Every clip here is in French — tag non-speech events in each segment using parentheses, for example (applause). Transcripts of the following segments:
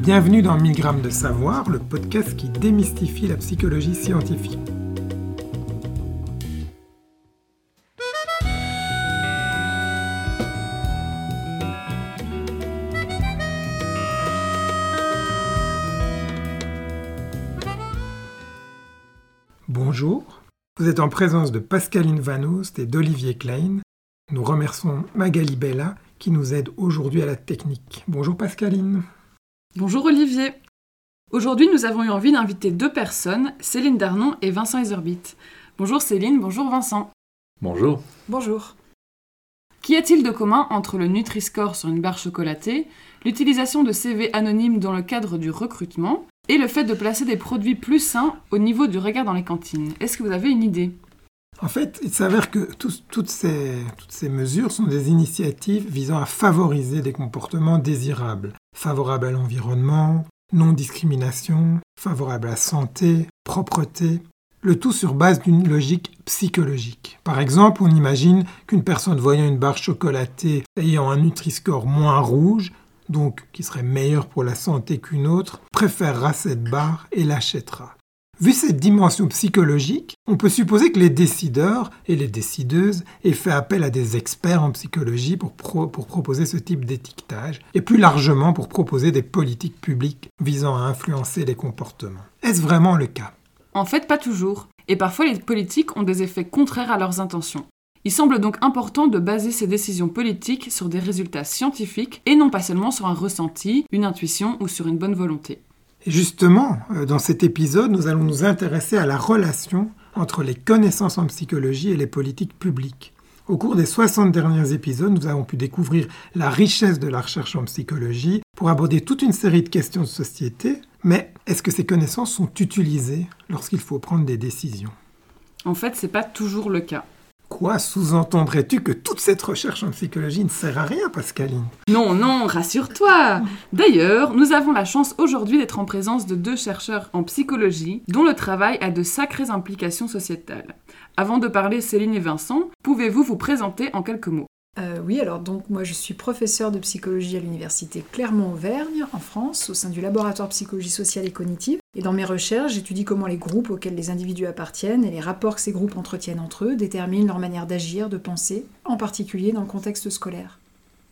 Bienvenue dans 1000 grammes de savoir, le podcast qui démystifie la psychologie scientifique. Bonjour, vous êtes en présence de Pascaline Vanost et d'Olivier Klein. Nous remercions Magali Bella qui nous aide aujourd'hui à la technique. Bonjour Pascaline. Bonjour Olivier. Aujourd'hui, nous avons eu envie d'inviter deux personnes, Céline Darnon et Vincent Iserbit. Bonjour Céline, bonjour Vincent. Bonjour. Bonjour. Qu'y a-t-il de commun entre le Nutri-Score sur une barre chocolatée, l'utilisation de CV anonymes dans le cadre du recrutement et le fait de placer des produits plus sains au niveau du regard dans les cantines? Est-ce que vous avez une idée? En fait, il s'avère que toutes, ces, mesures sont des initiatives visant à favoriser des comportements désirables favorable à l'environnement, non-discrimination, favorable à la santé, propreté, le tout sur base d'une logique psychologique. Par exemple, on imagine qu'une personne voyant une barre chocolatée ayant un Nutri-Score moins rouge, donc qui serait meilleure pour la santé qu'une autre, préférera cette barre et l'achètera. Vu cette dimension psychologique, on peut supposer que les décideurs et les décideuses aient fait appel à des experts en psychologie pour, pour proposer ce type d'étiquetage, et plus largement pour proposer des politiques publiques visant à influencer les comportements. Est-ce vraiment le cas? En fait, pas toujours. Et parfois, les politiques ont des effets contraires à leurs intentions. Il semble donc important de baser ces décisions politiques sur des résultats scientifiques et non pas seulement sur un ressenti, une intuition ou sur une bonne volonté. Justement, euh, dans cet épisode, nous allons nous intéresser à la relation entre les connaissances en psychologie et les politiques publiques. Au cours des 60 derniers épisodes, nous avons pu découvrir la richesse de la recherche en psychologie pour aborder toute une série de questions de société, mais est-ce que ces connaissances sont utilisées lorsqu'il faut prendre des décisions? En fait, ce n'est pas toujours le cas. Quoi sous-entendrais-tu que toute cette recherche en psychologie ne sert à rien, Pascaline? Non, non, rassure-toi. D'ailleurs, nous avons la chance aujourd'hui d'être en présence de deux chercheurs en psychologie dont le travail a de sacrées implications sociétales. Avant de parler Céline et Vincent, pouvez-vous vous présenter en quelques mots? Euh, oui, alors donc moi je suis professeur de psychologie à l'université Clermont-Auvergne en France au sein du laboratoire psychologie sociale et cognitive. Et dans mes recherches, j'étudie comment les groupes auxquels les individus appartiennent et les rapports que ces groupes entretiennent entre eux déterminent leur manière d'agir, de penser, en particulier dans le contexte scolaire.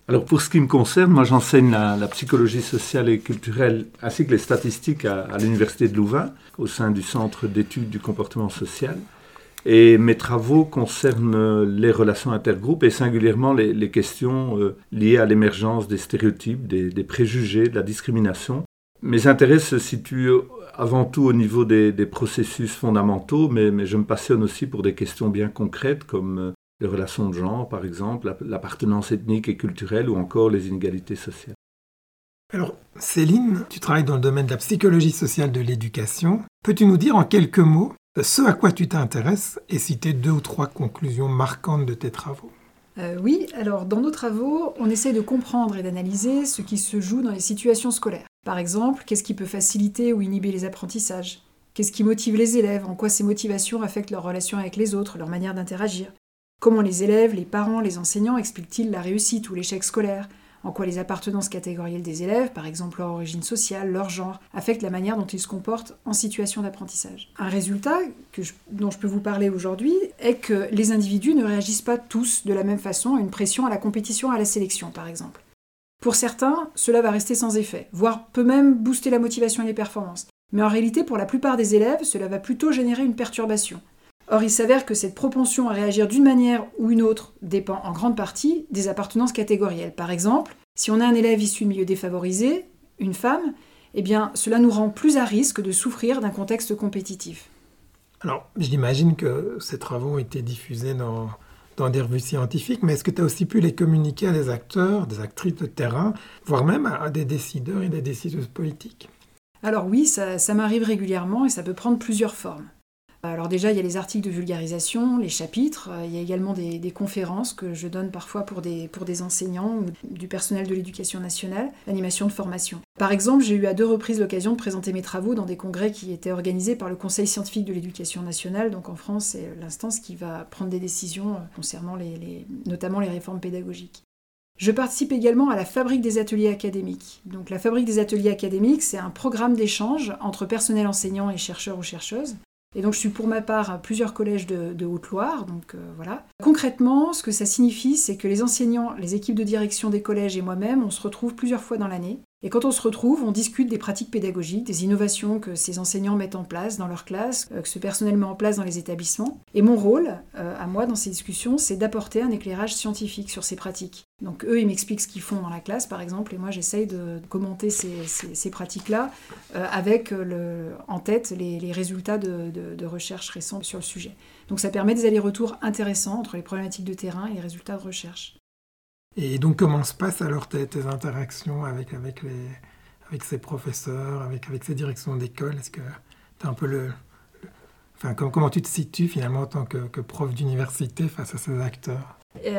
Alors pour ce qui me concerne, moi j'enseigne la, psychologie sociale et culturelle ainsi que les statistiques à, à l'université de Louvain au sein du centre d'études du comportement social. Et mes travaux concernent les relations intergroupes et singulièrement les, questions euh, liées à l'émergence des stéréotypes, des, préjugés, de la discrimination. Mes intérêts se situent avant tout au niveau des, processus fondamentaux, mais, je me passionne aussi pour des questions bien concrètes comme euh, les relations de genre, par exemple, l'appartenance ethnique et culturelle ou encore les inégalités sociales. Alors, Céline, tu travailles dans le domaine de la psychologie sociale de l'éducation. Peux-tu nous dire en quelques mots ce à quoi tu t'intéresses et citer deux ou trois conclusions marquantes de tes travaux. Euh, oui, alors dans nos travaux, on essaie de comprendre et d'analyser ce qui se joue dans les situations scolaires. Par exemple, qu'est-ce qui peut faciliter ou inhiber les apprentissages? Qu'est-ce qui motive les élèves? En quoi ces motivations affectent leur relation avec les autres, leur manière d'interagir? Comment les élèves, les parents, les enseignants expliquent-ils la réussite ou l'échec scolaire? En quoi les appartenances catégorielles des élèves, par exemple leur origine sociale, leur genre, affectent la manière dont ils se comportent en situation d'apprentissage. Un résultat dont je peux vous parler aujourd'hui est que les individus ne réagissent pas tous de la même façon à une pression à la compétition, à la sélection, par exemple. Pour certains, cela va rester sans effet, voire peut même booster la motivation et les performances. Mais en réalité, pour la plupart des élèves, cela va plutôt générer une perturbation. Or, il s'avère que cette propension à réagir d'une manière ou une autre dépend en grande partie des appartenances catégorielles. Par exemple, si on a un élève issu de milieu défavorisé, une femme, eh bien, cela nous rend plus à risque de souffrir d'un contexte compétitif. Alors, j'imagine que ces travaux ont été diffusés dans, dans des revues scientifiques, mais est-ce que tu as aussi pu les communiquer à des acteurs, des actrices de terrain, voire même à des décideurs et des décideuses politiques? Alors oui, ça m'arrive régulièrement et ça peut prendre plusieurs formes. Alors déjà, il y a les articles de vulgarisation, les chapitres, euh, il y a également des, conférences que je donne parfois pour des, enseignants ou du personnel de l'éducation nationale, l'animation de formation. Par exemple, j'ai eu à deux reprises l'occasion de présenter mes travaux dans des congrès qui étaient organisés par le Conseil scientifique de l'éducation nationale, donc en France, c'est l'instance qui va prendre des décisions concernant les, notamment les réformes pédagogiques. Je participe également à la fabrique des ateliers académiques. Donc la fabrique des ateliers académiques, c'est un programme d'échange entre personnel enseignant et chercheurs ou chercheuses. Et donc je suis pour ma part à plusieurs collèges de, Haute-Loire, donc euh, voilà. Concrètement, ce que ça signifie, c'est que les enseignants, les équipes de direction des collèges et moi-même, on se retrouve plusieurs fois dans l'année et quand on se retrouve, on discute des pratiques pédagogiques, des innovations que ces enseignants mettent en place dans leur classe, euh, que ce personnel met en place dans les établissements. Et mon rôle, euh, à moi, dans ces discussions, c'est d'apporter un éclairage scientifique sur ces pratiques. Donc eux, ils m'expliquent ce qu'ils font dans la classe, par exemple, et moi, j'essaye de commenter ces, pratiques-là euh, avec en tête les, résultats de, de recherches récentes sur le sujet. Donc ça permet des allers-retours intéressants entre les problématiques de terrain et les résultats de recherche. Et donc, comment se passent alors tes, interactions avec, avec, les, avec ces professeurs, avec, avec ces directions d'école? Est-ce que tu as un peu le. enfin, comment, tu te situes finalement en tant que, prof d'université face à ces acteurs?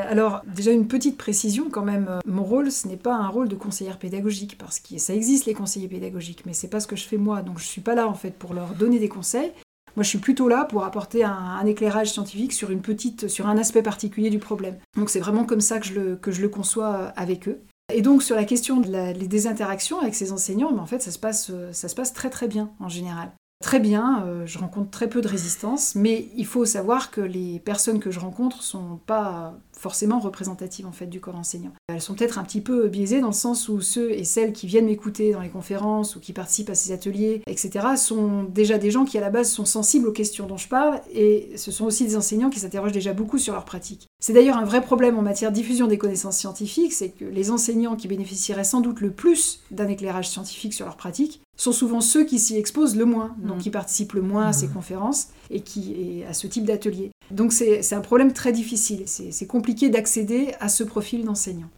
Alors, déjà une petite précision quand même, mon rôle, ce n'est pas un rôle de conseillère pédagogique, parce que ça existe les conseillers pédagogiques, mais c'est pas ce que je fais moi, donc je suis pas là en fait pour leur donner des conseils, moi, je suis plutôt là pour apporter un, éclairage scientifique sur une petite, sur un aspect particulier du problème. Donc, c'est vraiment comme ça que je le, que je le conçois euh, avec eux. Et donc, sur la question des interactions avec ces enseignants, mais en fait, ça se, passe, euh, ça se passe très très bien en général. Très bien, euh, je rencontre très peu de résistance, mais il faut savoir que les personnes que je rencontre sont pas forcément représentatives en fait du corps enseignant. Elles sont peut-être un petit peu biaisées dans le sens où ceux et celles qui viennent m'écouter dans les conférences ou qui participent à ces ateliers, etc., sont déjà des gens qui à la base sont sensibles aux questions dont je parle et ce sont aussi des enseignants qui s'interrogent déjà beaucoup sur leur pratique. C'est d'ailleurs un vrai problème en matière de diffusion des connaissances scientifiques, c'est que les enseignants qui bénéficieraient sans doute le plus d'un éclairage scientifique sur leur pratique sont souvent ceux qui s'y exposent le moins, donc mm. qui participent le moins à ces mm. conférences et qui et à ce type d'atelier. Donc c'est un problème très difficile. C'est compliqué d'accéder à ce profil d'enseignant.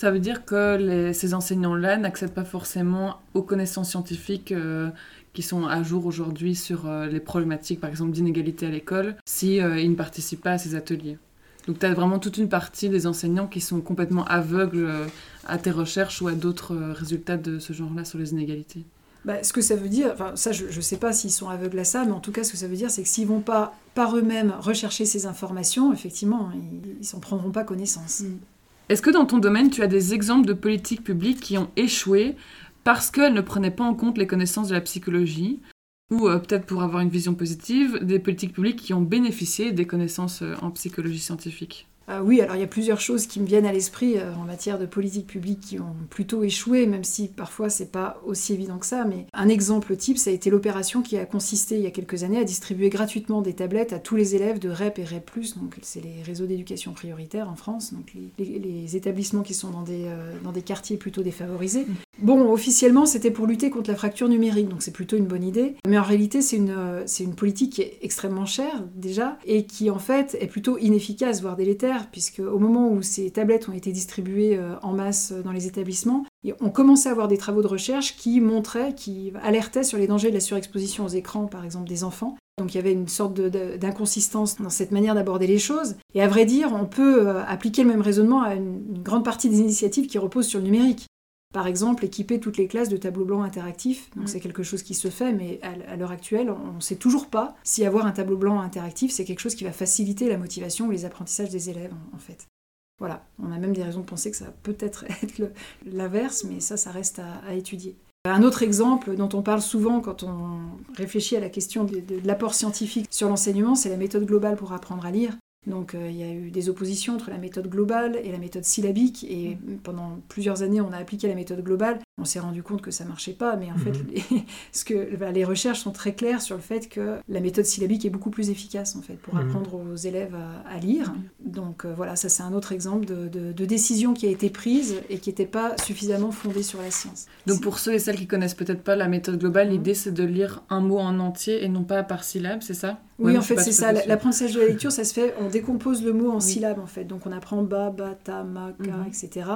Ça veut dire que ces enseignants-là n'accèdent pas forcément aux connaissances scientifiques euh, qui sont à jour aujourd'hui sur euh, les problématiques, par exemple, d'inégalité à l'école, si euh, ils ne participent pas à ces ateliers. Donc tu as vraiment toute une partie des enseignants qui sont complètement aveugles à tes recherches ou à d'autres résultats de ce genre-là sur les inégalités. Bah, ce que ça veut dire, enfin ça je ne sais pas s'ils sont aveugles à ça, mais en tout cas ce que ça veut dire c'est que s'ils vont pas par eux-mêmes rechercher ces informations, effectivement, ils s'en prendront pas connaissance. Mm. Est-ce que dans ton domaine tu as des exemples de politiques publiques qui ont échoué parce qu'elles ne prenaient pas en compte les connaissances de la psychologie ou euh, peut-être pour avoir une vision positive, des politiques publiques qui ont bénéficié des connaissances euh, en psychologie scientifique? Ah oui, alors il y a plusieurs choses qui me viennent à l'esprit euh, en matière de politique publique qui ont plutôt échoué, même si parfois c'est pas aussi évident que ça. Mais un exemple type, ça a été l'opération qui a consisté il y a quelques années à distribuer gratuitement des tablettes à tous les élèves de REP et REP+, donc c'est les réseaux d'éducation prioritaire en France, donc les, établissements qui sont dans des, euh, dans des quartiers plutôt défavorisés. Bon, officiellement, c'était pour lutter contre la fracture numérique, donc c'est plutôt une bonne idée. Mais en réalité, c'est une, euh, c'est une politique qui est extrêmement chère déjà et qui en fait est plutôt inefficace, voire délétère puisque au moment où ces tablettes ont été distribuées euh, en masse dans les établissements, on commençait à avoir des travaux de recherche qui montraient, qui alertaient sur les dangers de la surexposition aux écrans, par exemple des enfants. Donc il y avait une sorte d'inconsistance dans cette manière d'aborder les choses. Et à vrai dire, on peut euh, appliquer le même raisonnement à une grande partie des initiatives qui reposent sur le numérique. Par exemple, équiper toutes les classes de tableaux blancs interactifs. Donc mm. c'est quelque chose qui se fait, mais à, l'heure actuelle, on ne sait toujours pas si avoir un tableau blanc interactif, c'est quelque chose qui va faciliter la motivation ou les apprentissages des élèves, en, fait. Voilà, on a même des raisons de penser que ça va peut-être (laughs) être l'inverse, mais ça, ça reste à, étudier. Un autre exemple dont on parle souvent quand on réfléchit à la question de l'apport scientifique sur l'enseignement, c'est la méthode globale pour apprendre à lire. Donc euh, il y a eu des oppositions entre la méthode globale et la méthode syllabique, et mm. pendant plusieurs années on a appliqué la méthode globale. On s'est rendu compte que ça marchait pas, mais en fait mm-hmm. les, (laughs) ce que, bah, les recherches sont très claires sur le fait que la méthode syllabique est beaucoup plus efficace en fait pour mm-hmm. apprendre aux élèves à, lire. Donc euh, voilà, ça c'est un autre exemple de, décision qui a été prise et qui n'était pas suffisamment fondée sur la science. Donc pour ceux et celles qui connaissent peut-être pas la méthode globale, mm-hmm. l'idée c'est de lire un mot en entier et non pas par syllabe, c'est ça? Oui, en fait, c'est ça. L'apprentissage de la lecture, ça se fait, on décompose le mot en syllabes, en fait. Donc, on apprend ba, ba, ta, ma, ka, mhm. etc.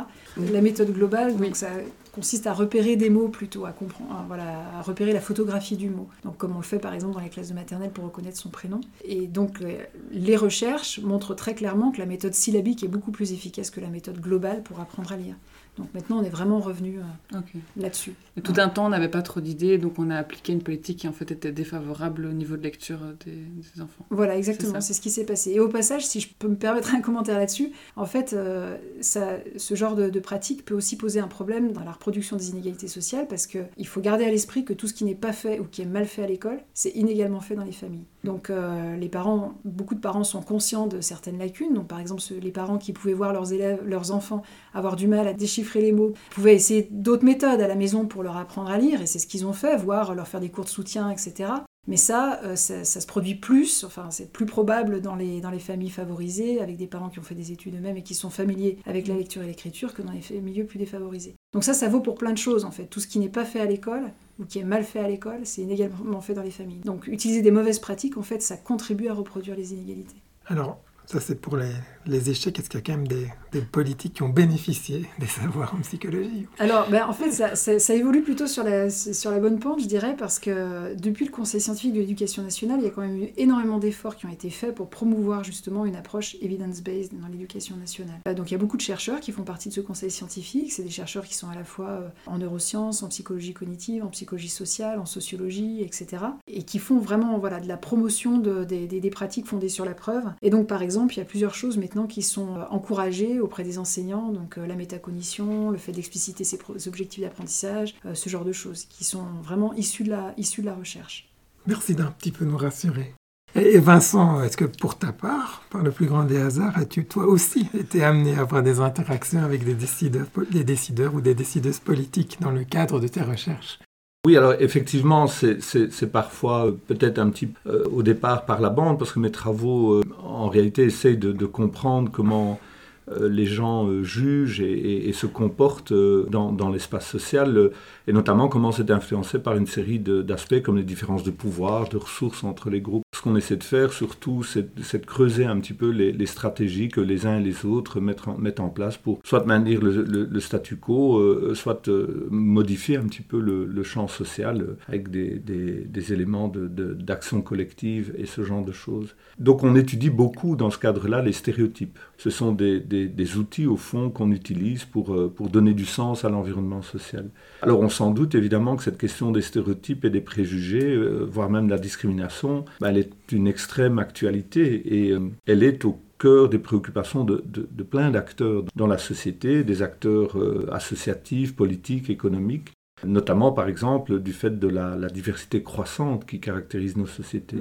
La méthode globale, donc ça consiste à repérer des mots plutôt, à comprendre, voilà, à repérer la photographie du mot. Donc, comme on le fait par exemple dans les classes de maternelle pour reconnaître son prénom. Et donc, euh, les recherches montrent très clairement que la méthode syllabique est beaucoup plus efficace que la méthode globale pour apprendre à lire. Donc maintenant, on est vraiment revenu euh, là-dessus. Tout un temps, on n'avait pas trop d'idées, donc on a appliqué une politique qui en fait était défavorable au niveau de lecture euh, des, des enfants. Voilà, exactement, c'est ce qui s'est passé. Et au passage, si je peux me permettre un commentaire là-dessus, en fait, euh, ça, ce genre de, de pratique peut aussi poser un problème dans la reproduction des inégalités sociales parce qu'il faut garder à l'esprit que tout ce qui n'est pas fait ou qui est mal fait à l'école, c'est inégalement fait dans les familles. Donc euh, les parents, beaucoup de parents sont conscients de certaines lacunes. Donc par exemple, les parents qui pouvaient voir leurs élèves, leurs enfants avoir du mal à déchiffrer les mots, pouvaient essayer d'autres méthodes à la maison pour leur apprendre à lire, et c'est ce qu'ils ont fait, voire leur faire des cours de soutien, etc. Mais ça, euh, ça, ça se produit plus, enfin c'est plus probable dans les, dans les familles favorisées, avec des parents qui ont fait des études eux-mêmes et qui sont familiers avec la lecture et l'écriture, que dans les milieux plus défavorisés. Donc ça, ça vaut pour plein de choses en fait. Tout ce qui n'est pas fait à l'école, ou qui est mal fait à l'école, c'est inégalement fait dans les familles. Donc utiliser des mauvaises pratiques, en fait, ça contribue à reproduire les inégalités. Ça c'est pour les, échecs. Est-ce qu'il y a quand même des, politiques qui ont bénéficié des savoirs en psychologie Alors, ben, en fait, ça, évolue plutôt sur la, bonne pente, je dirais, parce que depuis le Conseil scientifique de l'éducation nationale, il y a quand même eu énormément d'efforts qui ont été faits pour promouvoir justement une approche evidence-based dans l'éducation nationale. Euh, Donc, il y a beaucoup de chercheurs qui font partie de ce Conseil scientifique. C'est des chercheurs qui sont à la fois euh, en neurosciences, en psychologie cognitive, en psychologie sociale, en sociologie, etc. Et qui font vraiment voilà, de la promotion de- des, des- des pratiques fondées sur la preuve. Et donc, par exemple, il y a plusieurs choses maintenant qui sont euh, encouragées auprès des enseignants, donc euh, la métacognition, le fait d'expliciter ses objectifs d'apprentissage, euh, ce genre de choses, qui sont vraiment issues de la, de la recherche. Merci d'un petit peu nous rassurer. Et Vincent, est-ce que pour ta part, par le plus grand des hasards, as-tu toi aussi été amené à avoir des interactions avec des décideurs, des décideurs ou des décideuses politiques dans le cadre de tes recherches? Oui, alors effectivement, c'est- parfois euh, peut-être un petit euh, au départ par la bande, parce que mes travaux, euh, en réalité, essayent de, comprendre comment les gens euh, jugent et, se comportent euh, dans, l'espace social, euh, et notamment comment c'est influencé par une série d'aspects comme les différences de pouvoir, de ressources entre les groupes. Ce qu'on essaie de faire, surtout, c'est de creuser un petit peu les, stratégies que les uns et les autres mettent en, place pour soit maintenir le, statu quo, euh, soit euh, modifier un petit peu le, champ social euh, avec des, éléments d'action collective et ce genre de choses. Donc on étudie beaucoup dans ce cadre-là les stéréotypes. Ce sont des- des outils au fond qu'on utilise pour, euh, pour donner du sens à l'environnement social. Alors on s'en doute évidemment que cette question des stéréotypes et des préjugés, euh, voire même de la discrimination, bah, elle est une extrême actualité et euh, elle est au cœur des préoccupations de, de- de plein d'acteurs dans la société, des acteurs associatifs, politiques, économiques, notamment par exemple du fait de la, la diversité croissante qui caractérise nos sociétés.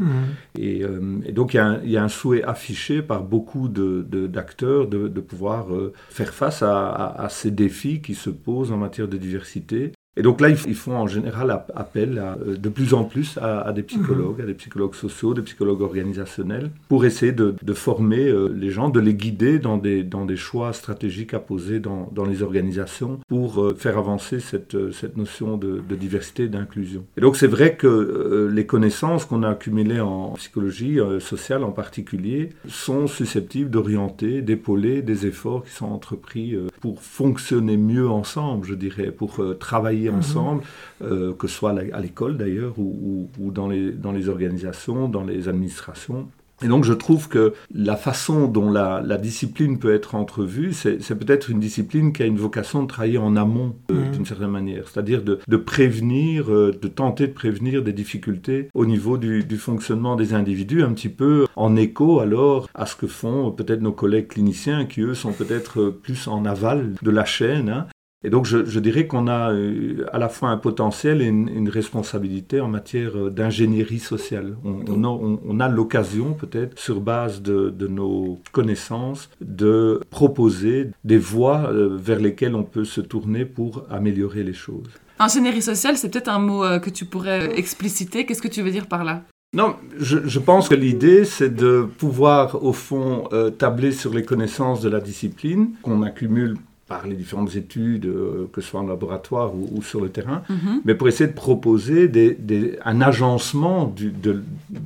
Et, euh, et donc il y, a un, il y a un souhait affiché par beaucoup de- d'acteurs de, de pouvoir euh, faire face à, à- à ces défis qui se posent en matière de diversité. Et donc là, ils, font en général ap- appel à, euh, de plus en plus à, à des psychologues, à des psychologues sociaux, des psychologues organisationnels, pour essayer de, de former euh, les gens, de les guider dans des, dans des choix stratégiques à poser dans, dans les organisations pour euh, faire avancer cette, cette notion de, de diversité et d'inclusion. Et donc c'est vrai que les connaissances qu'on a accumulées en psychologie sociale en particulier sont susceptibles d'orienter, d'épauler des efforts qui sont entrepris pour fonctionner mieux ensemble, je dirais, pour euh, travailler Mhm. ensemble, euh, que ce soit à l'école d'ailleurs ou, ou- ou dans, les, dans les organisations, dans les administrations. Et donc je trouve que la façon dont la, la discipline peut être entrevue, c'est peut-être une discipline qui a une vocation de travailler en amont euh, Mhm. d'une certaine manière, c'est-à-dire de, de prévenir, euh, de tenter de prévenir des difficultés au niveau du, du fonctionnement des individus, un petit peu en écho alors à ce que font peut-être nos collègues cliniciens qui eux sont peut-être plus en aval de la chaîne. hein. Et donc je, je dirais qu'on a euh, à la fois un potentiel et une, une responsabilité en matière euh, d'ingénierie sociale. On, on a, on- on a l'occasion peut-être, sur base de, de nos connaissances, de proposer des voies euh, vers lesquelles on peut se tourner pour améliorer les choses. Ingénierie sociale, c'est peut-être un mot que tu pourrais expliciter. Qu'est-ce que tu veux dire par là? Non, je, je pense que l'idée, c'est de pouvoir, au fond, euh, tabler sur les connaissances de la discipline qu'on accumule par les différentes études, euh, que ce soit en laboratoire ou, ou sur le terrain, Mhm. mais pour essayer de proposer des- des- un agencement du- de,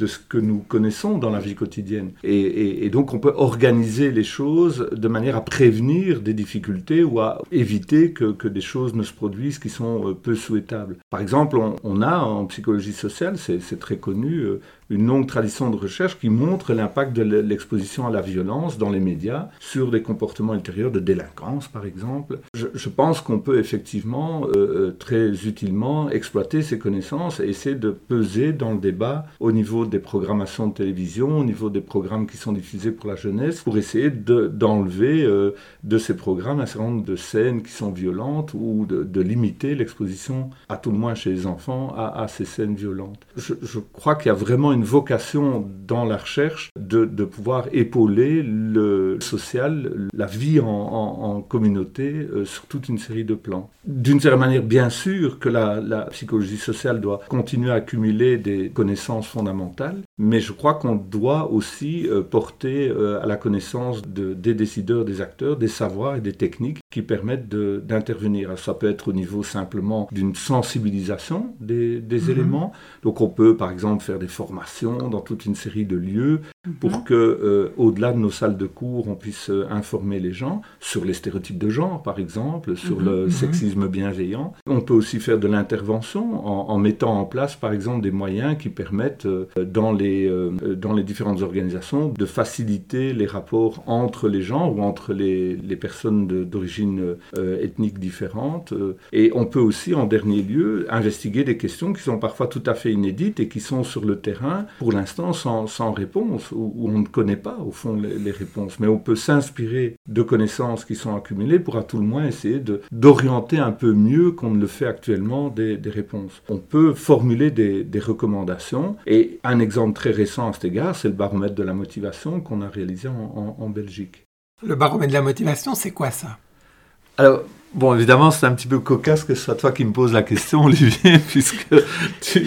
de ce que nous connaissons dans la vie quotidienne. Et, et- et donc on peut organiser les choses de manière à prévenir des difficultés ou à éviter que, que des choses ne se produisent qui sont euh, peu souhaitables. Par exemple, on, on a en psychologie sociale, c'est c'est très connu, euh, une longue tradition de recherche qui montre l'impact de l'exposition à la violence dans les médias sur des comportements ultérieurs de délinquance, par exemple. Je, pense qu'on peut effectivement euh, euh, très utilement exploiter ces connaissances et essayer de peser dans le débat au niveau des programmations de télévision, au niveau des programmes qui sont diffusés pour la jeunesse, pour essayer d'enlever euh, de, ces programmes un certain nombre de scènes qui sont violentes ou de, limiter l'exposition, à tout le moins chez les enfants, à, ces scènes violentes. Je, je crois qu'il y a vraiment une vocation dans la recherche de, pouvoir épauler le social, la vie en, communauté euh, sur toute une série de plans. D'une certaine manière, bien sûr que la, psychologie sociale doit continuer à accumuler des connaissances fondamentales, mais je crois qu'on doit aussi euh, porter euh, à la connaissance de, des décideurs, des acteurs, des savoirs et des techniques qui permettent d'intervenir. Ça peut être au niveau simplement d'une sensibilisation des, des mhm. éléments. Donc on peut par exemple faire des formations dans toute une série de lieux pour mhm. que, euh, au-delà de nos salles de cours, on puisse euh, informer les gens sur les stéréotypes de genre, par exemple, sur le mhm. sexisme bienveillant. On peut aussi faire de l'intervention en, mettant en place, par exemple, des moyens qui permettent, euh, dans, les, dans les différentes organisations, de faciliter les rapports entre les gens ou entre les, personnes d'origine ethnique différente. Et on peut aussi, en dernier lieu, investiguer des questions qui sont parfois tout à fait inédites et qui sont sur le terrain, pour l'instant, sans réponse où, on ne connaît pas au fond les, réponses, mais on peut s'inspirer de connaissances qui sont accumulées pour à tout le moins essayer d'orienter un peu mieux qu'on ne le fait actuellement des, réponses. On peut formuler des, recommandations et un exemple très récent à cet égard, c'est le baromètre de la motivation qu'on a réalisé en, en Belgique. Le baromètre de la motivation, c'est quoi ça? Alors, Bon, évidemment, c'est un petit peu cocasse que ce soit toi qui me poses la question, (laughs) Olivier, puisque tu,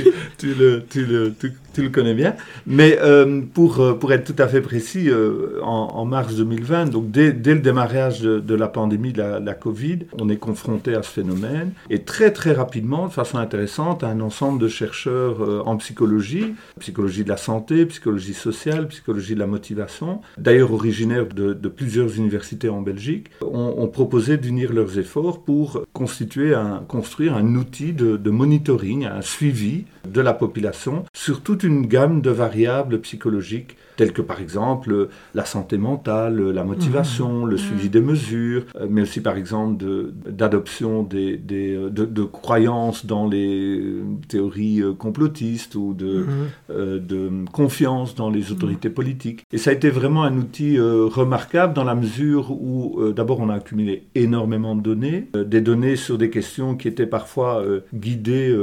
le, tu, le, tu, (laughs) le, connais bien. Mais euh, pour, euh, pour être tout à fait précis, euh, en, mars 2020, donc dès, dès le démarrage de, la pandémie de la, Covid, on est confronté à ce phénomène. Et très, très rapidement, de façon intéressante, un ensemble de chercheurs en psychologie, psychologie de la santé, psychologie sociale, psychologie de la motivation, d'ailleurs originaires de, plusieurs universités en Belgique, ont, ont proposé d'unir leurs efforts pour constituer un, construire un outil de monitoring, un suivi de la population sur toute une gamme de variables psychologiques telles que par exemple la santé mentale, la motivation, le mmh. suivi des mesures, euh, mais aussi par exemple d'adoption des, des, euh, de, croyances dans les théories euh, complotistes ou de, mmh. de confiance dans les autorités mmh. politiques. Et ça a été vraiment un outil remarquable dans la mesure où d'abord on a accumulé énormément de données, des données sur des questions qui étaient parfois guidées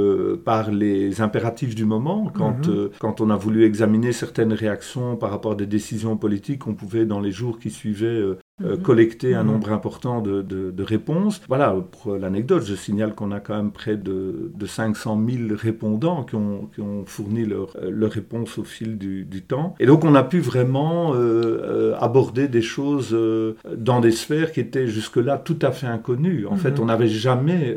par les impératifs du moment, quand, quand on a voulu examiner certaines réactions par rapport à des décisions politiques, on pouvait dans les jours qui suivaient euh, euh, mhm. collecter un mhm. nombre important de, de, réponses. Voilà, pour l'anecdote, je signale qu'on a quand même près de, de 500 000 répondants qui ont, qui ont fourni leurs leur réponses au fil du, du, temps. Et donc on a pu vraiment euh, aborder des choses dans des sphères qui étaient jusque-là tout à fait inconnues. En fait, mhm. on n'avait jamais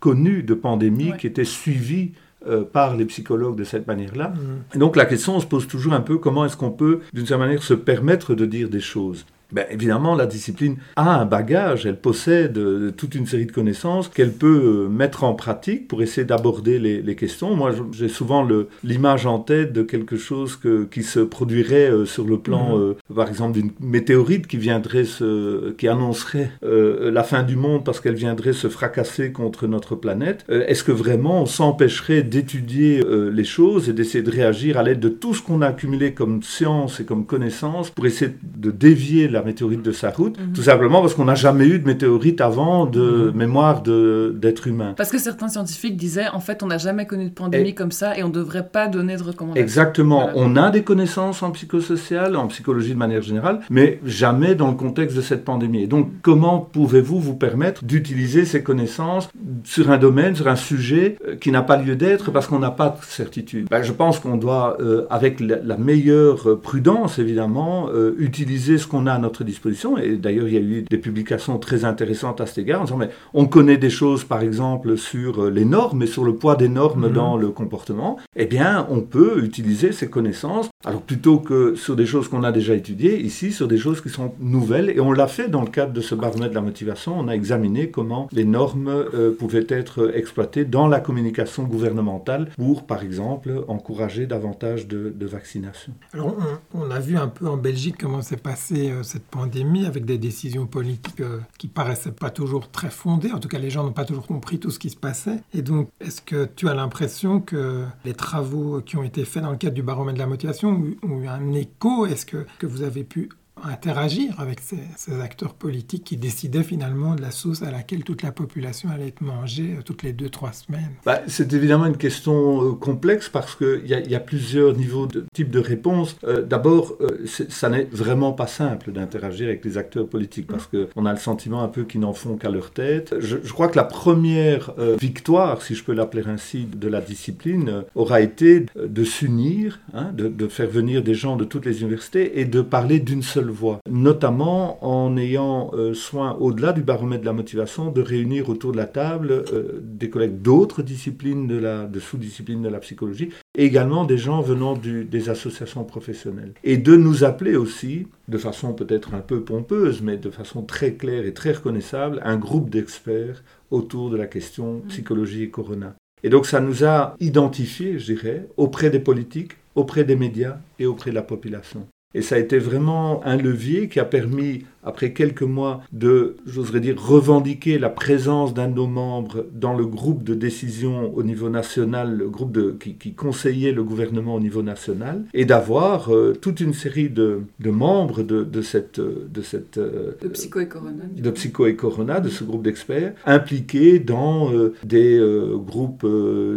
connu de pandémie qui était suivie euh, par les psychologues de cette manière-là. Mm. Et donc la question, on se pose toujours un peu comment est-ce qu'on peut, d'une certaine manière, se permettre de dire des choses? Ben, évidemment, la discipline a un bagage, elle possède euh, toute une série de connaissances qu'elle peut euh, mettre en pratique pour essayer d'aborder les, questions. Moi, j'ai souvent l'image en tête de quelque chose que, qui se produirait euh, sur le plan, mhm. par exemple, d'une météorite qui viendrait se, qui annoncerait la fin du monde parce qu'elle viendrait se fracasser contre notre planète. Est-ce que vraiment on s'empêcherait d'étudier les choses et d'essayer de réagir à l'aide de tout ce qu'on a accumulé comme science et comme connaissance pour essayer de dévier la météorite de sa route, mhm. tout simplement parce qu'on n'a jamais eu de météorite avant de mhm. mémoire d'être humain. Parce que certains scientifiques disaient, en fait, on n'a jamais connu de pandémie comme ça et on ne devrait pas donner de recommandations. Exactement. On a des connaissances en psychosocial, en psychologie de manière générale, mais jamais dans le contexte de cette pandémie. Et donc, comment pouvez-vous vous permettre d'utiliser ces connaissances sur un domaine, sur un sujet euh, qui n'a pas lieu d'être parce qu'on n'a pas de certitude? Ben, Je pense qu'on doit, euh, avec la, meilleure prudence, évidemment, euh, utiliser ce qu'on a à notre notre disposition. Et d'ailleurs, il y a eu des publications très intéressantes à cet égard en disant, mais on connaît des choses, par exemple, sur les normes et sur le poids des normes mhm. dans le comportement. Eh bien, on peut utiliser ces connaissances, alors plutôt que sur des choses qu'on a déjà étudiées, ici, sur des choses qui sont nouvelles. Et on l'a fait dans le cadre de ce baromètre de la motivation. On a examiné comment les normes euh, pouvaient être exploitées dans la communication gouvernementale pour, par exemple, encourager davantage de, vaccination. Alors, on, a vu un peu en Belgique comment s'est passée euh, cette pandémie avec des décisions politiques euh, qui paraissaient pas toujours très fondées. En tout cas, les gens n'ont pas toujours compris tout ce qui se passait. Et donc, est-ce que tu as l'impression que les travaux qui ont été faits dans le cadre du baromètre de la motivation ont eu un écho? Est-ce que, que vous avez pu interagir avec ces, acteurs politiques qui décidaient finalement de la sauce à laquelle toute la population allait être mangée euh, toutes les deux, trois semaines bah, C'est évidemment une question euh, complexe parce qu'il y, y, a plusieurs niveaux de type de réponse. Euh, d'abord, ça n'est vraiment pas simple d'interagir avec les acteurs politiques parce qu'on a le sentiment un peu qu'ils n'en font qu'à leur tête. Je, crois que la première victoire, si je peux l'appeler ainsi, de la discipline aura été de s'unir, hein, de, de faire venir des gens de toutes les universités et de parler d'une seule notamment en ayant euh, soin, au-delà du baromètre de la motivation, de réunir autour de la table euh, des collègues d'autres disciplines, de, la, de sous-disciplines de la psychologie, et également des gens venant des associations professionnelles. Et de nous appeler aussi, de façon peut-être un peu pompeuse, mais de façon très claire et très reconnaissable, un groupe d'experts autour de la question mmh. psychologie et corona. Et donc ça nous a identifiés, je dirais, auprès des politiques, auprès des médias et auprès de la population. Et ça a été vraiment un levier qui a permis après quelques mois, de, j'oserais dire, revendiquer la présence d'un de nos membres dans le groupe de décision au niveau national, le groupe de, qui, conseillait le gouvernement au niveau national, et d'avoir euh, toute une série de, de membres de, de, cette... De, cette euh, de Psycho et Corona. De Psycho et Corona, de ce groupe d'experts, impliqués dans euh, des groupes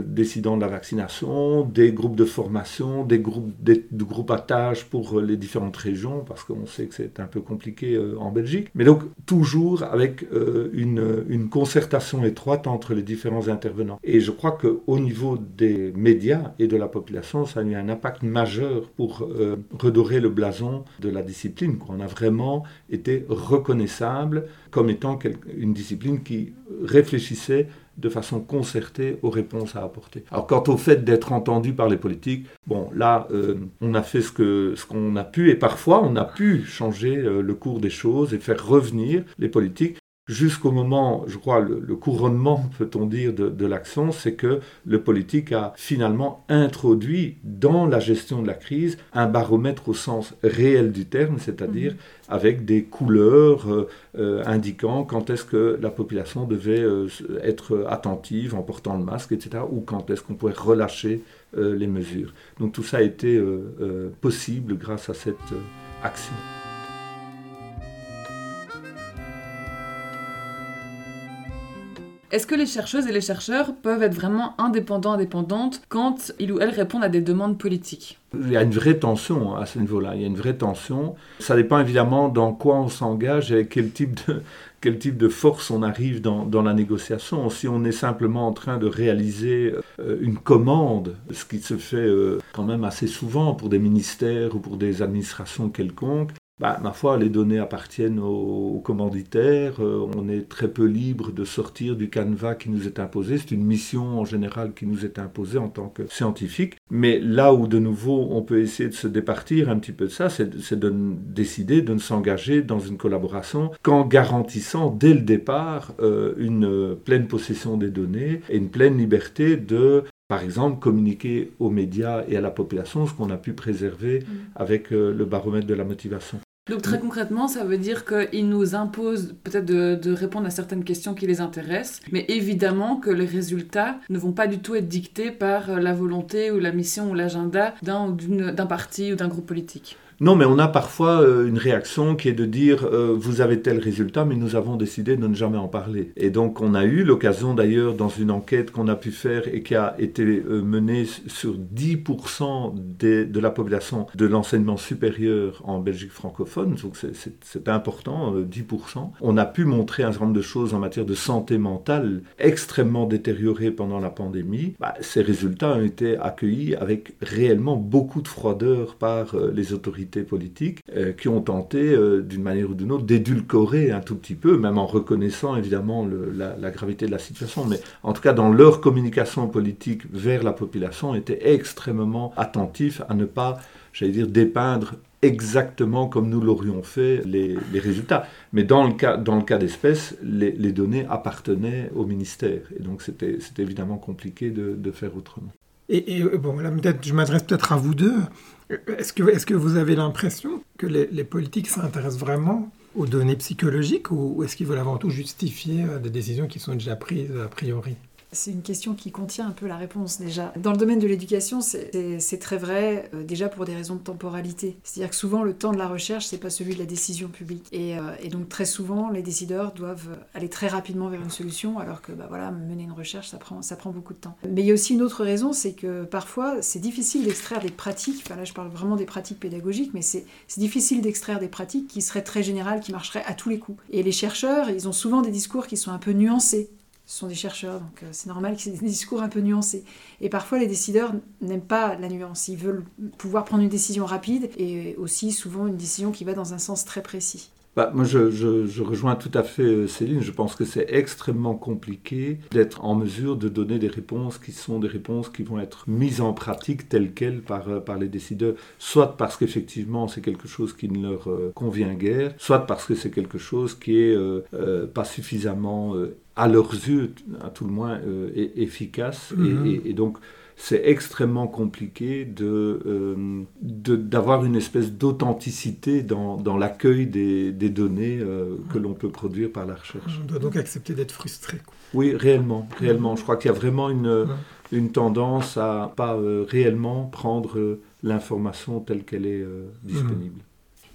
décidant de la vaccination, des groupes de formation, des groupes, des, groupes à tâches pour les différentes régions, parce qu'on sait que c'est un peu compliqué en Belgique, mais donc toujours avec euh, une, concertation étroite entre les différents intervenants. Et je crois qu'au niveau des médias et de la population, ça a eu un impact majeur pour euh, redorer le blason de la discipline. On a vraiment été reconnaissable comme étant une discipline qui réfléchissait de façon concertée aux réponses à apporter. Alors quant au fait d'être entendu par les politiques, bon là euh, on a fait ce qu'on a pu et parfois on a pu changer euh, le cours des choses et faire revenir les politiques jusqu'au moment, je crois, le, couronnement, (laughs) peut-on dire, de, l'action, c'est que le politique a finalement introduit dans la gestion de la crise un baromètre au sens réel du terme, c'est-à-dire mhm. avec des couleurs euh, euh, indiquant quand est-ce que la population devait euh, être attentive en portant le masque, etc., ou quand est-ce qu'on pouvait relâcher les mesures. Donc tout ça a été possible grâce à cette action. Est-ce que les chercheuses et les chercheurs peuvent être vraiment indépendants, indépendantes quand ils ou elles répondent à des demandes politiques? Il y a une vraie tension à ce niveau-là. Il y a une vraie tension. Ça dépend évidemment dans quoi on s'engage et quel type de, (laughs) quel type de force on arrive dans, dans, la négociation. Si on est simplement en train de réaliser euh, une commande, ce qui se fait euh, quand même assez souvent pour des ministères ou pour des administrations quelconques, bah, ma foi, les données appartiennent aux, commanditaires. Euh, on est très peu libre de sortir du canevas qui nous est imposé. C'est une mission en général qui nous est imposée en tant que scientifique. Mais là où de nouveau on peut essayer de se départir un petit peu de ça, c'est de décider de ne s'engager dans une collaboration qu'en garantissant dès le départ euh, une pleine possession des données et une pleine liberté de par exemple, communiquer aux médias et à la population ce qu'on a pu préserver mm. avec euh, le baromètre de la motivation. Donc très concrètement, ça veut dire qu'ils nous imposent peut-être de, répondre à certaines questions qui les intéressent, mais évidemment que les résultats ne vont pas du tout être dictés par la volonté ou la mission ou l'agenda d'un parti ou d'un groupe politique. Non, mais on a parfois euh, une réaction qui est de dire euh, vous avez tel résultat, mais nous avons décidé de ne jamais en parler. Et donc on a eu l'occasion d'ailleurs dans une enquête qu'on a pu faire et qui a été euh, menée sur 10% de la population de l'enseignement supérieur en Belgique francophone, donc c'est important, 10%. On a pu montrer un certain nombre de choses en matière de santé mentale extrêmement détériorées pendant la pandémie. Bah, ces résultats ont été accueillis avec réellement beaucoup de froideur par les autorités politiques euh, qui ont tenté, euh, d'une manière ou d'une autre, d'édulcorer un tout petit peu, même en reconnaissant évidemment la, gravité de la situation, mais en tout cas dans leur communication politique vers la population, étaient extrêmement attentifs à ne pas, j'allais dire, dépeindre exactement comme nous l'aurions fait les, résultats. Mais dans le cas, dans le cas d'espèce, les, données appartenaient au ministère. Et donc c'était évidemment compliqué de, faire autrement. Et, bon, là, je m'adresse peut-être à vous deux. Est-ce que, est que vous avez l'impression que les, politiques s'intéressent vraiment aux données psychologiques ou est-ce qu'ils veulent avant tout justifier euh, des décisions qui sont déjà prises a priori? C'est une question qui contient un peu la réponse déjà. Dans le domaine de l'éducation, c'est très vrai, euh, déjà pour des raisons de temporalité. C'est-à-dire que souvent, le temps de la recherche, c'est pas celui de la décision publique. Et, euh, donc, très souvent, les décideurs doivent aller très rapidement vers une solution, alors que bah, voilà, mener une recherche, ça prend, ça prend beaucoup de temps. Mais il y a aussi une autre raison, c'est que parfois, c'est difficile d'extraire des pratiques, enfin là, je parle vraiment des pratiques pédagogiques, mais c'est difficile d'extraire des pratiques qui seraient très générales, qui marcheraient à tous les coups. Et les chercheurs, ils ont souvent des discours qui sont un peu nuancés ce sont des chercheurs, donc euh, c'est normal qu'ils aient des discours un peu nuancés. Et parfois, les décideurs n'aiment pas la nuance. Ils veulent pouvoir prendre une décision rapide et aussi souvent une décision qui va dans un sens très précis. Bah, moi, je, rejoins tout à fait euh, Céline. Je pense que c'est extrêmement compliqué d'être en mesure de donner des réponses qui sont des réponses qui vont être mises en pratique telles quelles par, euh, par les décideurs, soit parce qu'effectivement c'est quelque chose qui ne leur convient guère, soit parce que c'est quelque chose qui est pas suffisamment à leurs yeux, à tout le moins, euh, efficace. Et, donc, c'est extrêmement compliqué euh, de, d'avoir une espèce d'authenticité dans, dans l'accueil des, des données euh, que l'on peut produire par la recherche. On doit donc accepter d'être frustré. Oui, réellement, réellement. Je crois qu'il y a vraiment une, une tendance à pas réellement prendre l'information telle qu'elle est disponible.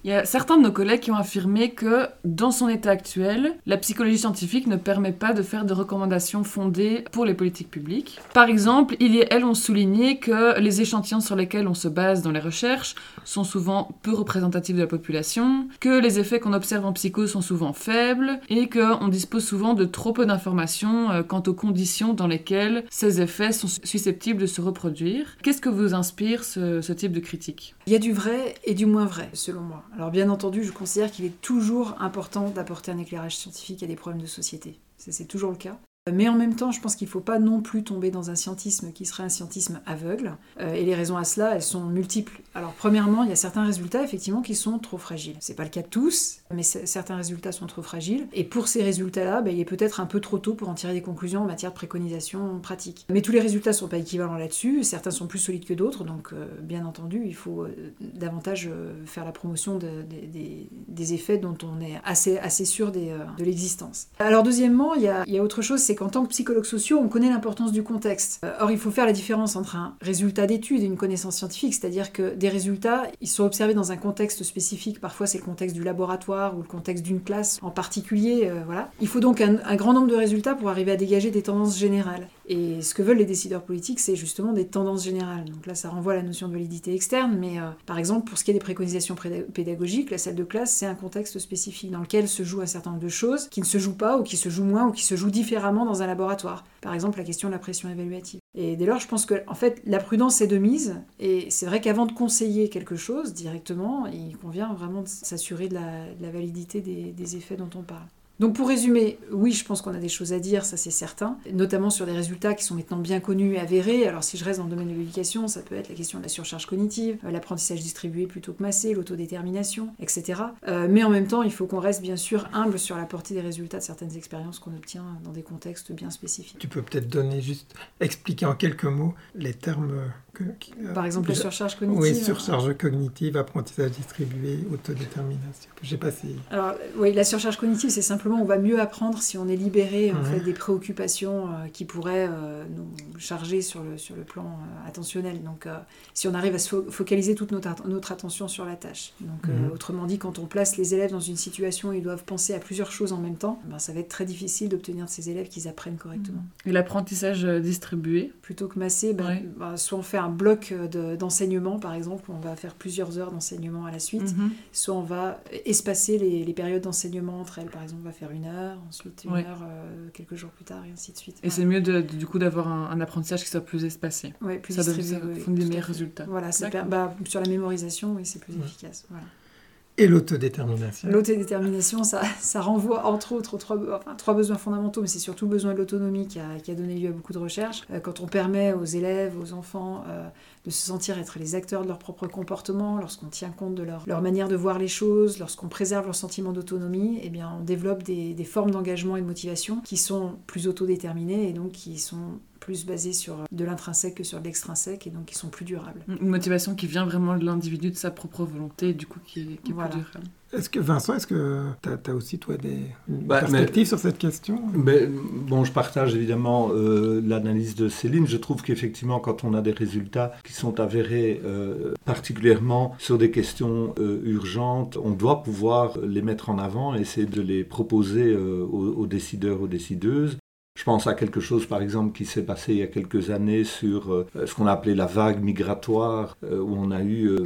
Il y a certains de nos collègues qui ont affirmé que, dans son état actuel, la psychologie scientifique ne permet pas de faire de recommandations fondées pour les politiques publiques. Par exemple, ils et elles ont souligné que les échantillons sur lesquels on se base dans les recherches sont souvent peu représentatifs de la population, que les effets qu'on observe en psycho sont souvent faibles, et qu'on dispose souvent de trop peu d'informations euh, quant aux conditions dans lesquelles ces effets sont susceptibles de se reproduire. Qu'est-ce que vous inspire ce type de critique? Il y a du vrai et du moins vrai, selon moi. Alors bien entendu, je considère qu'il est toujours important d'apporter un éclairage scientifique à des problèmes de société. C'est toujours le cas. Mais en même temps, je pense qu'il ne faut pas non plus tomber dans un scientisme qui serait un scientisme aveugle. Euh, et les raisons à cela, elles sont multiples. Alors premièrement, il y a certains résultats effectivement qui sont trop fragiles. C'est pas le cas de tous, mais certains résultats sont trop fragiles. Et pour ces résultats-là, ben, il est peut-être un peu trop tôt pour en tirer des conclusions en matière de préconisation pratique. Mais tous les résultats ne sont pas équivalents là-dessus. Certains sont plus solides que d'autres, donc euh, bien entendu, il faut euh, davantage faire la promotion des effets dont on est assez, assez sûr de l'existence. Alors deuxièmement, il y a, il y a autre chose c'est qu'en tant que psychologues sociaux, on connaît l'importance du contexte. Euh, or, il faut faire la différence entre un résultat d'étude et une connaissance scientifique, c'est-à-dire que des résultats, ils sont observés dans un contexte spécifique. Parfois, c'est le contexte du laboratoire ou le contexte d'une classe en particulier. Euh, voilà. Il faut donc un, grand nombre de résultats pour arriver à dégager des tendances générales. Et ce que veulent les décideurs politiques, c'est justement des tendances générales. Donc là, ça renvoie à la notion de validité externe, mais euh, par exemple, pour ce qui est des préconisations pédagogiques, la salle de classe, c'est un contexte spécifique dans lequel se joue un certain nombre de choses qui ne se jouent pas ou qui se jouent moins ou qui se jouent différemment dans un laboratoire. Par exemple, la question de la pression évaluative. Et dès lors, je pense que en fait, la prudence est de mise. Et c'est vrai qu'avant de conseiller quelque chose directement, il convient vraiment de s'assurer de, la, validité des effets dont on parle. Donc pour résumer, oui, je pense qu'on a des choses à dire, ça c'est certain, notamment sur des résultats qui sont maintenant bien connus et avérés. Alors si je reste dans le domaine de l'éducation, ça peut être la question de la surcharge cognitive, euh, l'apprentissage distribué plutôt que massé, l'autodétermination, etc. Euh, mais en même temps, il faut qu'on reste bien sûr humble sur la portée des résultats de certaines expériences qu'on obtient dans des contextes bien spécifiques. Tu peux peut-être donner juste, expliquer en quelques mots les termes euh, Par exemple, la surcharge cognitive. Oui, surcharge cognitive, apprentissage distribué, autodétermination. J'ai passé. Alors, oui, la surcharge cognitive, c'est simplement on va mieux apprendre si on est libéré en fait des préoccupations euh, qui pourraient euh, nous charger sur le, sur le plan attentionnel. Donc, si on arrive à se focaliser toute notre, notre attention sur la tâche. Donc, mhm. autrement dit, quand on place les élèves dans une situation où ils doivent penser à plusieurs choses en même temps, ben, ça va être très difficile d'obtenir de ces élèves qu'ils apprennent correctement. Et l'apprentissage distribué Plutôt que massé, ben, ben, soit on fait un bloc de- d'enseignement, par exemple, où on va faire plusieurs heures d'enseignement à la suite. Mhm. Soit on va espacer les, les périodes d'enseignement entre elles. Par exemple, on va faire une heure, ensuite une Ouais. heure euh, quelques jours plus tard, et ainsi de suite. Et c'est mieux de, du coup d'avoir un, un apprentissage qui soit plus espacé. Ouais, plus ça donne oui, des meilleurs résultats. Voilà, bah, sur la mémorisation, oui, c'est plus efficace. Voilà. Et l'autodétermination. L'autodétermination, ça, ça renvoie entre autres aux trois, besoins fondamentaux, mais c'est surtout le besoin de l'autonomie qui a, donné lieu à beaucoup de recherches. Euh, quand on permet aux élèves, aux enfants, euh, de se sentir être les acteurs de leur propre comportement, lorsqu'on tient compte de leur, manière de voir les choses, lorsqu'on préserve leur sentiment d'autonomie, eh bien, on développe des formes d'engagement et de motivation qui sont plus autodéterminées et donc qui sont plus basées sur de l'intrinsèque que sur de l'extrinsèque et donc qui sont plus durables. Une motivation qui vient vraiment de l'individu, de sa propre volonté, et du coup qui est, qui est Voilà. plus durable. Est-ce que Vincent, est-ce que tu as, aussi toi des Bah, perspectives sur cette question Mais, bon, je partage évidemment euh, l'analyse de Céline. Je trouve qu'effectivement, quand on a des résultats qui sont avérés, euh, particulièrement sur des questions euh, urgentes, on doit pouvoir les mettre en avant et essayer de les proposer euh, aux, aux décideurs, aux décideuses. Je pense à quelque chose, par exemple, qui s'est passé il y a quelques années sur euh, ce qu'on a appelé la vague migratoire, euh, où on a eu, euh,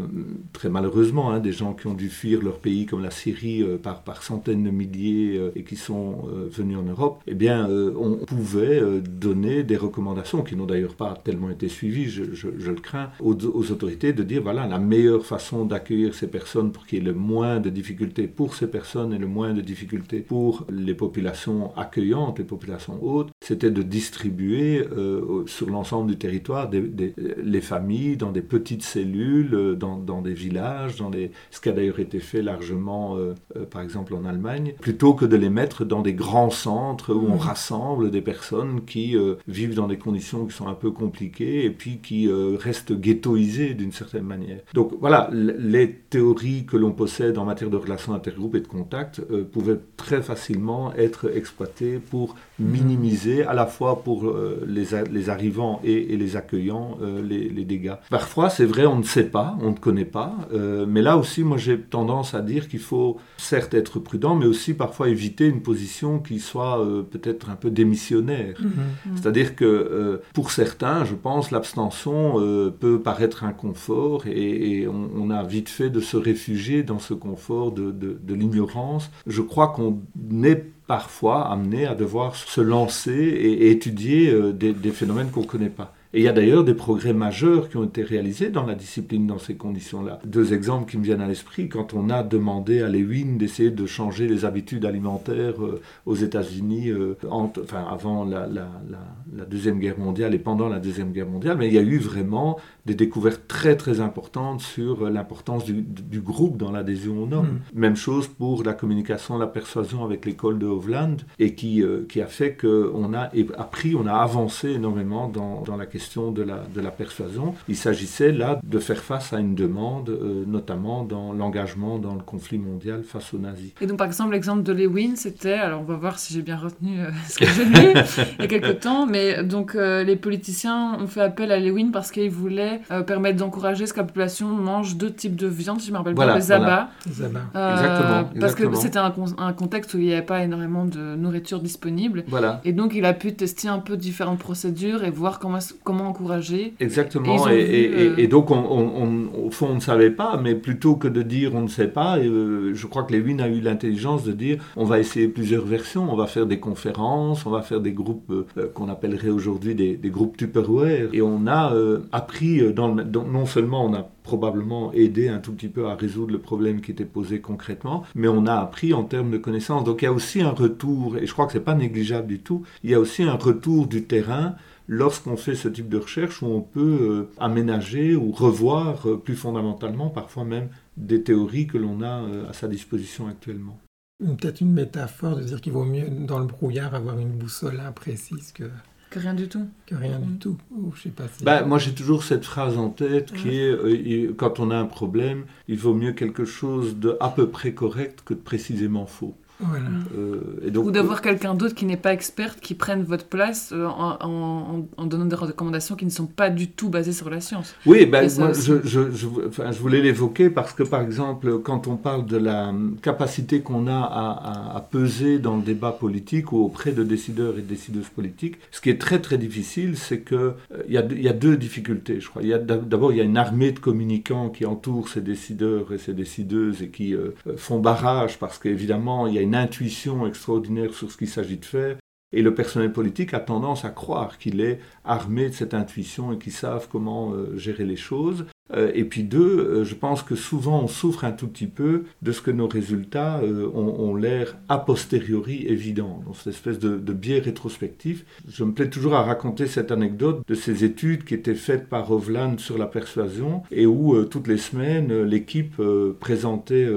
très malheureusement, hein, des gens qui ont dû fuir leur pays, comme la Syrie, par, centaines de milliers, et qui sont venus en Europe. Eh bien, on pouvait donner des recommandations, qui n'ont d'ailleurs pas tellement été suivies, je le crains, aux, aux autorités de dire, voilà, la meilleure façon d'accueillir ces personnes pour qu'il y ait le moins de difficultés pour ces personnes et le moins de difficultés pour les populations accueillantes, les populations hautes, c'était de distribuer euh, sur l'ensemble du territoire des- des- les familles dans des petites cellules, euh, dans, dans des villages, dans des, ce qui a d'ailleurs été fait largement, euh, euh, par exemple en Allemagne, plutôt que de les mettre dans des grands centres où on Mhm. rassemble des personnes qui vivent dans des conditions qui sont un peu compliquées et puis qui restent ghettoisées d'une certaine manière. Donc voilà, les théories que l'on possède en matière de relations intergroupes et de contact euh, pouvaient très facilement être exploitées pour minimiser à la fois pour euh, les, les arrivants et, et les accueillants euh, les, les dégâts. Parfois, c'est vrai, on ne sait pas, on ne connaît pas, euh, mais là aussi, moi j'ai tendance à dire qu'il faut certes être prudent, mais aussi parfois éviter une position qui soit euh, peut-être un peu démissionnaire. Mhm. C'est-à-dire que euh, pour certains, je pense, l'abstention euh, peut paraître un confort et, et on, on a vite fait de se réfugier dans ce confort de, de- de l'ignorance. Je crois qu'on est parfois amené à devoir se lancer et, étudier euh, des phénomènes qu'on ne connaît pas. Et il y a d'ailleurs des progrès majeurs qui ont été réalisés dans la discipline dans ces conditions-là. Deux exemples qui me viennent à l'esprit, quand on a demandé à Lewin d'essayer de changer les habitudes alimentaires euh, aux États-Unis, euh, enfin, avant la, la- la- la Deuxième Guerre mondiale et pendant la Deuxième Guerre mondiale, mais il y a eu vraiment des découvertes très très importantes sur l'importance du, du groupe dans l'adhésion aux normes. Même chose pour la communication, la persuasion avec l'école de Hovland, et qui, euh, qui a fait qu'on a appris, on a avancé énormément dans, dans la question de la, de la persuasion. Il s'agissait là de faire face à une demande, euh, notamment dans l'engagement dans le conflit mondial face aux nazis. Et donc, par exemple, l'exemple de Lewin, c'était, alors on va voir si j'ai bien retenu euh, (laughs) ce que j'ai lu il y a quelques temps, mais donc euh, les politiciens ont fait appel à Lewin parce qu'ils voulaient euh, permettre d'encourager ce que la population mange deux types de viande, si je me rappelle Voilà, bien, les voilà. abats. Les abats. Euh, Exactement, Parce que exactement. c'était un, un contexte où il n'y avait pas énormément de nourriture disponible. Voilà. Et donc, il a pu tester un peu différentes procédures et voir comment, comment encourager. Exactement, et, vu, euh, et donc on, on- on- au fond on ne savait pas, mais plutôt que de dire on ne sait pas, euh, je crois que Lewin a eu l'intelligence de dire on va essayer plusieurs versions, on va faire des conférences, on va faire des groupes euh, qu'on appellerait aujourd'hui des, des groupes Tupperware, et on a appris, dans le- dans- non seulement on a probablement aidé un tout petit peu à résoudre le problème qui était posé concrètement, mais on a appris en termes de connaissances. Donc il y a aussi un retour, et je crois que c'est pas négligeable du tout, il y a aussi un retour du terrain lorsqu'on fait ce type de recherche où on peut euh, aménager ou revoir euh, plus fondamentalement, parfois même, des théories que l'on a euh, à sa disposition actuellement. Peut-être une métaphore de dire qu'il vaut mieux dans le brouillard avoir une boussole imprécise que, Que rien du tout. que rien du Mm. tout. Ou je sais pas si... Ben, moi j'ai toujours cette phrase en tête qui est euh, quand on a un problème, il vaut mieux quelque chose de à peu près correct que de précisément faux. Voilà. Euh, et donc, Ou d'avoir quelqu'un d'autre qui n'est pas experte qui prenne votre place euh, en, en- en donnant des recommandations qui ne sont pas du tout basées sur la science. Oui, ben, moi, je, je, je, enfin, je voulais l'évoquer parce que, par exemple, quand on parle de la hum, capacité qu'on a à, à- à peser dans le débat politique ou auprès de décideurs et décideuses politiques, ce qui est très très difficile, c'est que euh, il y, a deux- il y a deux difficultés, je crois. Il y a d'ab- D'abord, il y a une armée de communicants qui entourent ces décideurs et ces décideuses et qui euh, euh, font barrage parce qu'évidemment, il y a une intuition extraordinaire sur ce qu'il s'agit de faire. Et le personnel politique a tendance à croire qu'il est armé de cette intuition et qu'ils savent comment euh, gérer les choses. Euh, et puis deux, euh, je pense que souvent on souffre un tout petit peu de ce que nos résultats ont, l'air a posteriori évidents, dans cette espèce de, biais rétrospectif. Je me plais toujours à raconter cette anecdote de ces études qui étaient faites par Hovland sur la persuasion et où toutes les semaines l'équipe présentait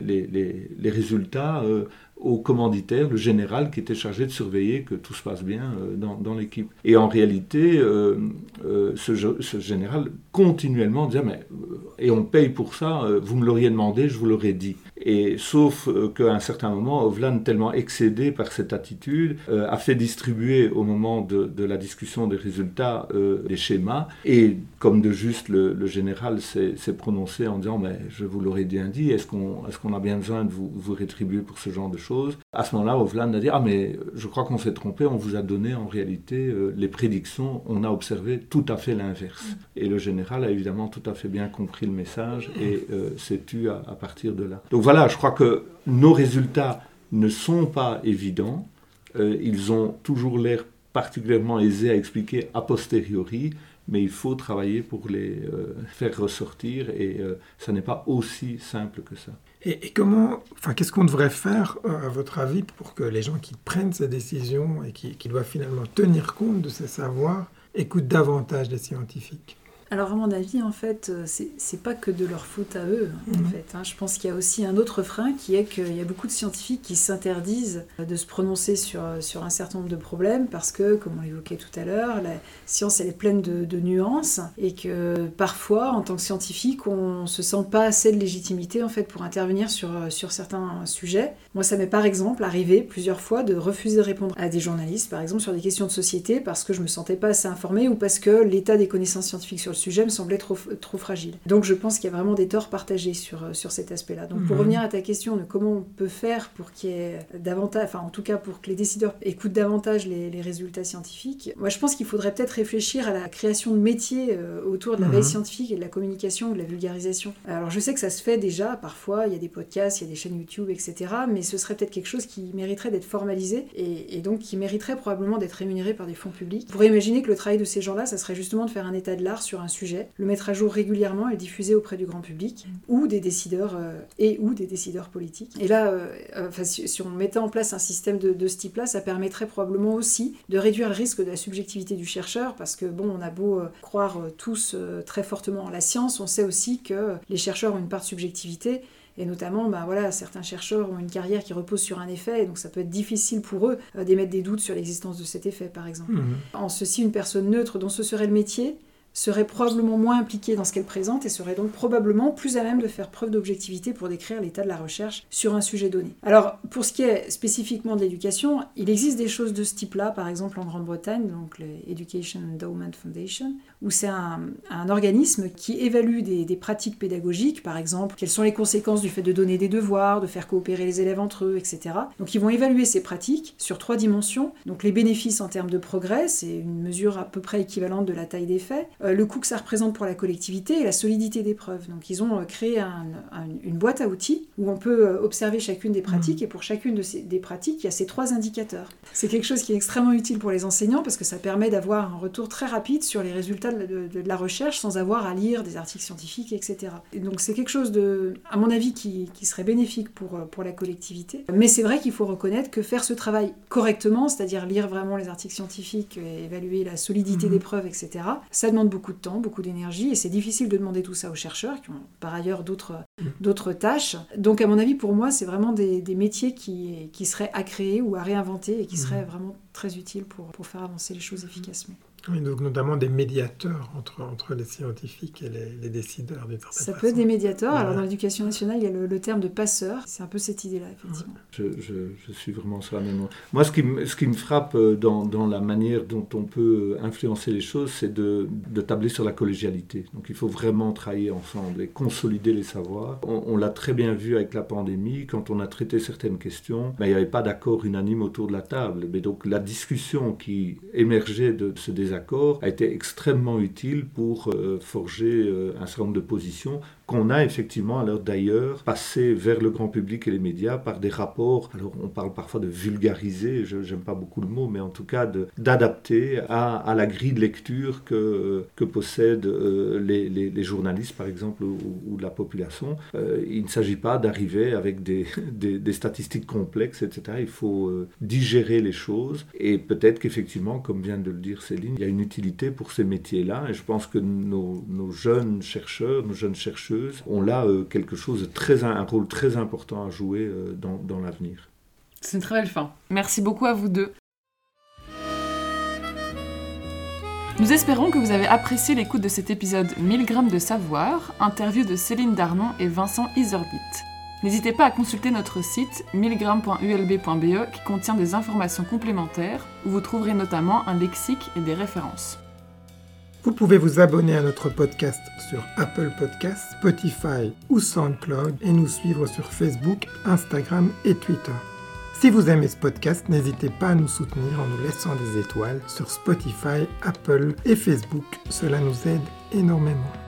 les, résultats au commanditaire, le général qui était chargé de surveiller que tout se passe bien euh, dans, dans l'équipe. Et en réalité, euh, euh, ce, général continuellement disait mais et on paye pour ça, vous me l'auriez demandé, je vous l'aurais dit. Et sauf qu'à un certain moment, Hovland, tellement excédé par cette attitude, a fait distribuer au moment de, la discussion des résultats des schémas. Et comme de juste, le, général s'est prononcé en disant mais je vous l'aurais bien dit, est-ce qu'on est a bien besoin de vous, vous rétribuer pour ce genre de choses? À ce moment-là, Hovland a dit ah mais je crois qu'on s'est trompé, on vous a donné en réalité euh, les prédictions, on a observé tout à fait l'inverse. Et le général a évidemment tout à fait bien compris le message et euh, s'est tu à, à partir de là. Donc voilà, je crois que nos résultats ne sont pas évidents. Euh, ils ont toujours l'air particulièrement aisés à expliquer a posteriori, mais il faut travailler pour les euh, (laughs) faire ressortir et euh, ça n'est pas aussi simple que ça. Et, comment, enfin, qu'est-ce qu'on devrait faire, euh, à votre avis, pour que les gens qui prennent ces décisions et qui, qui doivent finalement tenir compte de ces savoirs écoutent davantage les scientifiques? Alors, à mon avis, en fait, euh, c'est pas que de leur faute à eux, en Mhm. fait. hein. Je pense qu'il y a aussi un autre frein qui est qu'il y a beaucoup de scientifiques qui s'interdisent de se prononcer sur, sur un certain nombre de problèmes parce que, comme on l'évoquait tout à l'heure, la science, elle est pleine de, de nuances et que parfois, en tant que scientifique, on se sent pas assez de légitimité, en fait, pour intervenir sur, sur certains sujets. Moi, ça m'est par exemple arrivé plusieurs fois de refuser de répondre à des journalistes, par exemple, sur des questions de société parce que je me sentais pas assez informée ou parce que l'état des connaissances scientifiques sur le sujet me semblait trop, trop fragile. Donc je pense qu'il y a vraiment des torts partagés sur, euh, sur cet aspect-là. Donc pour Mhm. revenir à ta question de comment on peut faire pour qu'il y ait davantage, enfin en tout cas pour que les décideurs écoutent davantage les, les résultats scientifiques, moi je pense qu'il faudrait peut-être réfléchir à la création de métiers euh, autour de la Mhm. veille scientifique et de la communication, de la vulgarisation. Alors je sais que ça se fait déjà parfois, il y a des podcasts, il y a des chaînes YouTube, etc. Mais ce serait peut-être quelque chose qui mériterait d'être formalisé et, et donc qui mériterait probablement d'être rémunéré par des fonds publics. On pourrait imaginer que le travail de ces gens-là, ça serait justement de faire un état de l'art sur un sujet, le mettre à jour régulièrement et le diffuser auprès du grand public ou des décideurs euh, et ou des décideurs politiques. Et là, euh, euh, enfin, si, si on mettait en place un système de, de ce type-là, ça permettrait probablement aussi de réduire le risque de la subjectivité du chercheur parce que bon, on a beau croire tous très fortement en la science, on sait aussi que les chercheurs ont une part de subjectivité et notamment, bah voilà, certains chercheurs ont une carrière qui repose sur un effet, et donc ça peut être difficile pour eux d'émettre des doutes sur l'existence de cet effet, par exemple. Mhm. En ceci, une personne neutre dont ce serait le métier serait probablement moins impliquée dans ce qu'elle présente et serait donc probablement plus à même de faire preuve d'objectivité pour décrire l'état de la recherche sur un sujet donné. Alors, pour ce qui est spécifiquement de l'éducation, il existe des choses de ce type-là, par exemple en Grande-Bretagne, donc le Education Endowment Foundation, où c'est un, organisme qui évalue des, des pratiques pédagogiques, par exemple, quelles sont les conséquences du fait de donner des devoirs, de faire coopérer les élèves entre eux, etc. Donc ils vont évaluer ces pratiques sur trois dimensions. Donc les bénéfices en termes de progrès, c'est une mesure à peu près équivalente de la taille des faits, le coût que ça représente pour la collectivité et la solidité des preuves. Donc ils ont euh, créé un- un- une boîte à outils où on peut euh, observer chacune des pratiques et pour chacune de ces, des pratiques, il y a ces trois indicateurs. C'est quelque chose qui est extrêmement utile pour les enseignants parce que ça permet d'avoir un retour très rapide sur les résultats de, de- de la recherche sans avoir à lire des articles scientifiques, etc. Et donc c'est quelque chose de, à mon avis, qui, qui serait bénéfique pour, euh, pour la collectivité. Mais c'est vrai qu'il faut reconnaître que faire ce travail correctement, c'est-à-dire lire vraiment les articles scientifiques, et évaluer la solidité Mhm. des preuves, etc., ça demande beaucoup de temps, beaucoup d'énergie, et c'est difficile de demander tout ça aux chercheurs qui ont par ailleurs d'autres d'autres tâches. Donc à mon avis, pour moi, c'est vraiment des, des métiers qui, qui seraient à créer ou à réinventer et qui seraient vraiment très utiles pour, pour faire avancer les choses efficacement. Oui, donc notamment des médiateurs entre, entre les scientifiques et les, les décideurs d'une certaine Ça façon. peut être des médiateurs. Alors dans l'éducation nationale, il y a le, le terme de passeur. C'est un peu cette idée-là, effectivement. Je, je- je suis vraiment sur la même. Moi, ce qui, me- ce qui me frappe euh, dans, dans la manière dont on peut influencer les choses, c'est de, de tabler sur la collégialité. Donc, il faut vraiment travailler ensemble et consolider les savoirs. On, on l'a très bien vu avec la pandémie, quand on a traité certaines questions, ben, il n'y avait pas d'accord unanime autour de la table. Mais donc, la discussion qui émergeait de ce désaccord a été extrêmement utile pour euh, forger euh, un certain nombre de positions qu'on a effectivement alors d'ailleurs passé vers le grand public et les médias par des rapports. Alors on parle parfois de vulgariser, je n'aime pas beaucoup le mot, mais en tout cas d'adapter à, la grille de lecture que, que possèdent euh, les, journalistes par exemple ou, la population. Euh, il ne s'agit pas d'arriver avec des, (laughs) statistiques complexes, etc. Il faut euh, digérer les choses et peut-être qu'effectivement, comme vient de le dire Céline, il y a une utilité pour ces métiers-là et je pense que nos, nos jeunes chercheurs, nos jeunes ont là euh, quelque chose un rôle très important à jouer euh, dans, l'avenir. C'est une très belle fin. Merci beaucoup à vous deux. Nous espérons que vous avez apprécié l'écoute de cet épisode 1000 grammes de savoir, interview de Céline Darnon et Vincent Iserbit. N'hésitez pas à consulter notre site 1000g.ulb.be qui contient des informations complémentaires où vous trouverez notamment un lexique et des références. Vous pouvez vous abonner à notre podcast sur Apple Podcasts, Spotify ou SoundCloud et nous suivre sur Facebook, Instagram et Twitter. Si vous aimez ce podcast, n'hésitez pas à nous soutenir en nous laissant des étoiles sur Spotify, Apple et Facebook. Cela nous aide énormément.